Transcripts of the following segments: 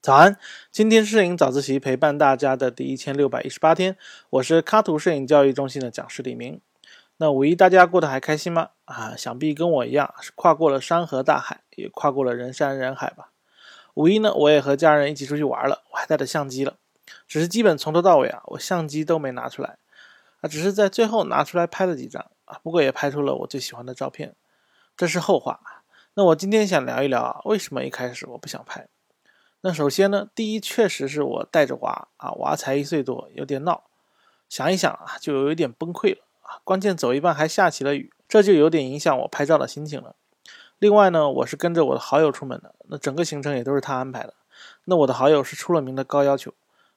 早安，今天摄影早自习陪伴大家的第一千六百一十八天，我是卡图摄影教育中心的讲师李明。那五一大家过得还开心吗？啊，想必跟我一样是跨过了山河大海，也跨过了人山人海吧。五一呢，我也和家人一起出去玩了，我还带着相机了，只是基本从头到尾啊，我相机都没拿出来，啊，只是在最后拿出来拍了几张啊，不过也拍出了我最喜欢的照片，这是后话。那我今天想聊一聊啊，为什么一开始我不想拍？那首先呢，第一确实是我带着娃啊，娃才一岁多，有点闹，想一想啊，就有一点崩溃了啊。关键走一半还下起了雨，这就有点影响我拍照的心情了。另外呢，我是跟着我的好友出门的，那整个行程也都是他安排的。那我的好友是出了名的高要求，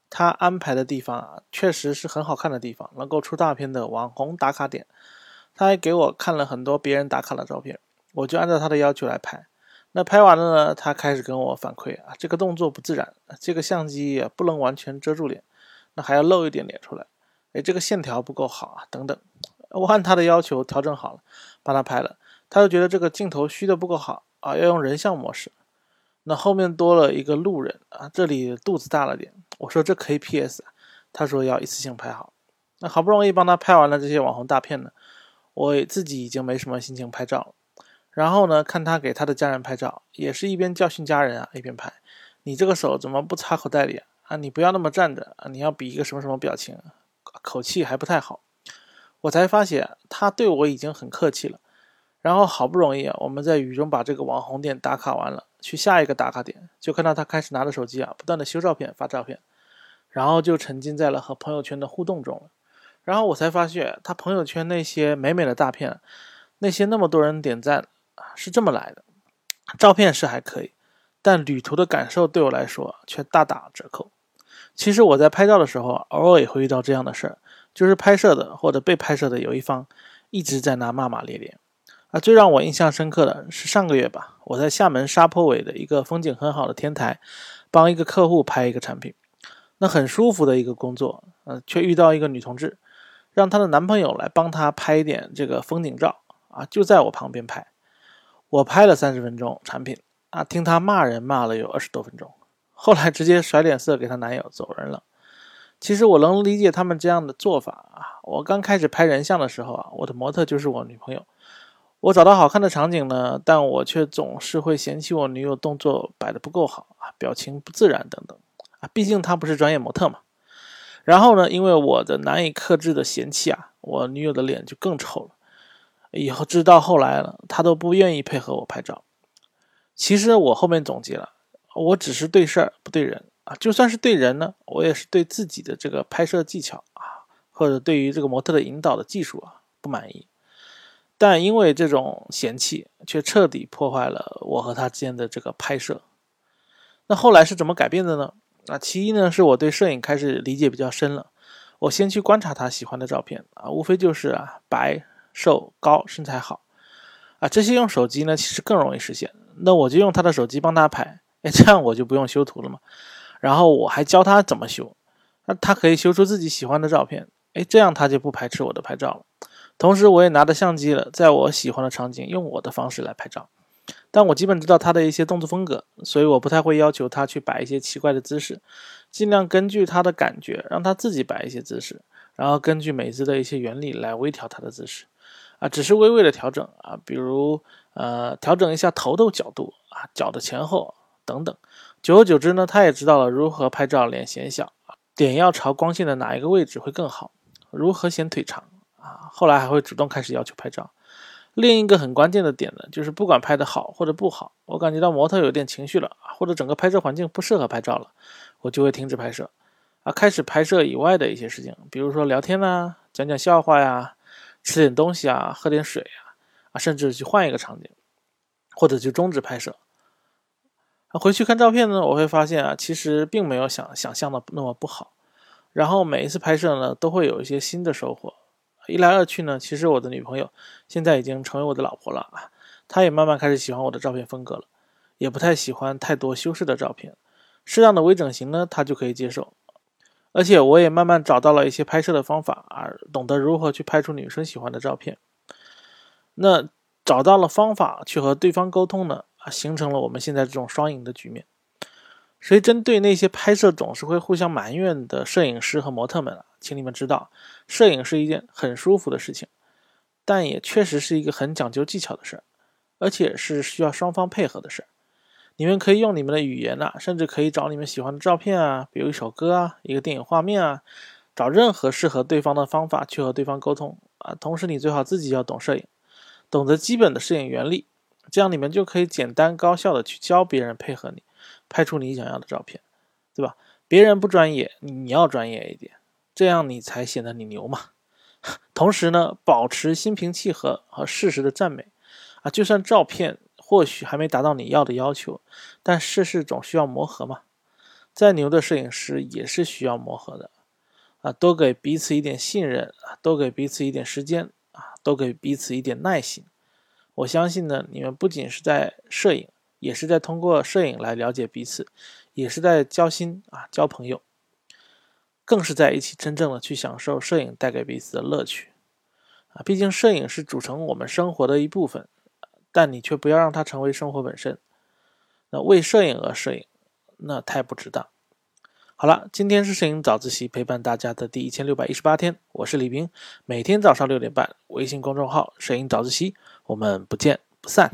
他安排的地方啊，确实是很好看的地方，能够出大片的网红打卡点。他还给我看了很多别人打卡的照片，我就按照他的要求来拍。那拍完了呢，他开始跟我反馈啊，这个动作不自然，这个相机也不能完全遮住脸，那还要露一点脸出来，哎，这个线条不够好啊，等等。我按他的要求调整好了，帮他拍了，他又觉得这个镜头虚的不够好啊，要用人像模式。那后面多了一个路人啊，这里肚子大了点，我说这可以 PS，他说要一次性拍好。那好不容易帮他拍完了这些网红大片呢，我自己已经没什么心情拍照了。然后呢，看他给他的家人拍照，也是一边教训家人啊，一边拍。你这个手怎么不插口袋里啊？啊，你不要那么站着啊，你要比一个什么什么表情，口气还不太好。我才发现他对我已经很客气了。然后好不容易啊，我们在雨中把这个网红点打卡完了，去下一个打卡点，就看到他开始拿着手机啊，不断的修照片、发照片，然后就沉浸在了和朋友圈的互动中。然后我才发现他朋友圈那些美美的大片，那些那么多人点赞。是这么来的，照片是还可以，但旅途的感受对我来说却大打折扣。其实我在拍照的时候，偶尔也会遇到这样的事儿，就是拍摄的或者被拍摄的有一方一直在那骂骂咧咧。啊，最让我印象深刻的是上个月吧，我在厦门沙坡尾的一个风景很好的天台，帮一个客户拍一个产品，那很舒服的一个工作，嗯，却遇到一个女同志，让她的男朋友来帮她拍一点这个风景照，啊，就在我旁边拍。我拍了三十分钟产品啊，听他骂人骂了有二十多分钟，后来直接甩脸色给她男友走人了。其实我能理解他们这样的做法啊。我刚开始拍人像的时候啊，我的模特就是我女朋友。我找到好看的场景呢，但我却总是会嫌弃我女友动作摆的不够好啊，表情不自然等等啊。毕竟她不是专业模特嘛。然后呢，因为我的难以克制的嫌弃啊，我女友的脸就更丑了。以后直到后来了，他都不愿意配合我拍照。其实我后面总结了，我只是对事儿不对人啊。就算是对人呢，我也是对自己的这个拍摄技巧啊，或者对于这个模特的引导的技术啊不满意。但因为这种嫌弃，却彻底破坏了我和他之间的这个拍摄。那后来是怎么改变的呢？啊，其一呢，是我对摄影开始理解比较深了。我先去观察他喜欢的照片啊，无非就是啊白。瘦高身材好啊，这些用手机呢，其实更容易实现。那我就用他的手机帮他拍，哎，这样我就不用修图了嘛。然后我还教他怎么修，那他可以修出自己喜欢的照片，哎，这样他就不排斥我的拍照了。同时我也拿着相机了，在我喜欢的场景用我的方式来拍照。但我基本知道他的一些动作风格，所以我不太会要求他去摆一些奇怪的姿势，尽量根据他的感觉让他自己摆一些姿势，然后根据美姿的一些原理来微调他的姿势。啊，只是微微的调整啊，比如呃，调整一下头的角度啊，脚的前后等等。久而久之呢，他也知道了如何拍照脸显小啊，点要朝光线的哪一个位置会更好，如何显腿长啊。后来还会主动开始要求拍照。另一个很关键的点呢，就是不管拍的好或者不好，我感觉到模特有点情绪了啊，或者整个拍摄环境不适合拍照了，我就会停止拍摄啊，开始拍摄以外的一些事情，比如说聊天呐，讲讲笑话呀。吃点东西啊，喝点水啊，啊，甚至去换一个场景，或者就终止拍摄。回去看照片呢，我会发现啊，其实并没有想想象的那么不好。然后每一次拍摄呢，都会有一些新的收获。一来二去呢，其实我的女朋友现在已经成为我的老婆了啊，她也慢慢开始喜欢我的照片风格了，也不太喜欢太多修饰的照片，适当的微整形呢，她就可以接受。而且我也慢慢找到了一些拍摄的方法啊，懂得如何去拍出女生喜欢的照片。那找到了方法去和对方沟通呢，啊，形成了我们现在这种双赢的局面。所以，针对那些拍摄总是会互相埋怨的摄影师和模特们啊，请你们知道，摄影是一件很舒服的事情，但也确实是一个很讲究技巧的事儿，而且是需要双方配合的事儿。你们可以用你们的语言呐，甚至可以找你们喜欢的照片啊，比如一首歌啊，一个电影画面啊，找任何适合对方的方法去和对方沟通啊。同时，你最好自己要懂摄影，懂得基本的摄影原理，这样你们就可以简单高效的去教别人配合你。拍出你想要的照片，对吧？别人不专业，你要专业一点，这样你才显得你牛嘛。同时呢，保持心平气和和适时的赞美啊，就算照片或许还没达到你要的要求，但事事总需要磨合嘛。再牛的摄影师也是需要磨合的啊，多给彼此一点信任啊，多给彼此一点时间啊，多给彼此一点耐心。我相信呢，你们不仅是在摄影。也是在通过摄影来了解彼此，也是在交心啊，交朋友，更是在一起真正的去享受摄影带给彼此的乐趣啊！毕竟摄影是组成我们生活的一部分，但你却不要让它成为生活本身。那为摄影而摄影，那太不值当。好了，今天是摄影早自习陪伴大家的第一千六百一十八天，我是李斌，每天早上六点半，微信公众号“摄影早自习”，我们不见不散。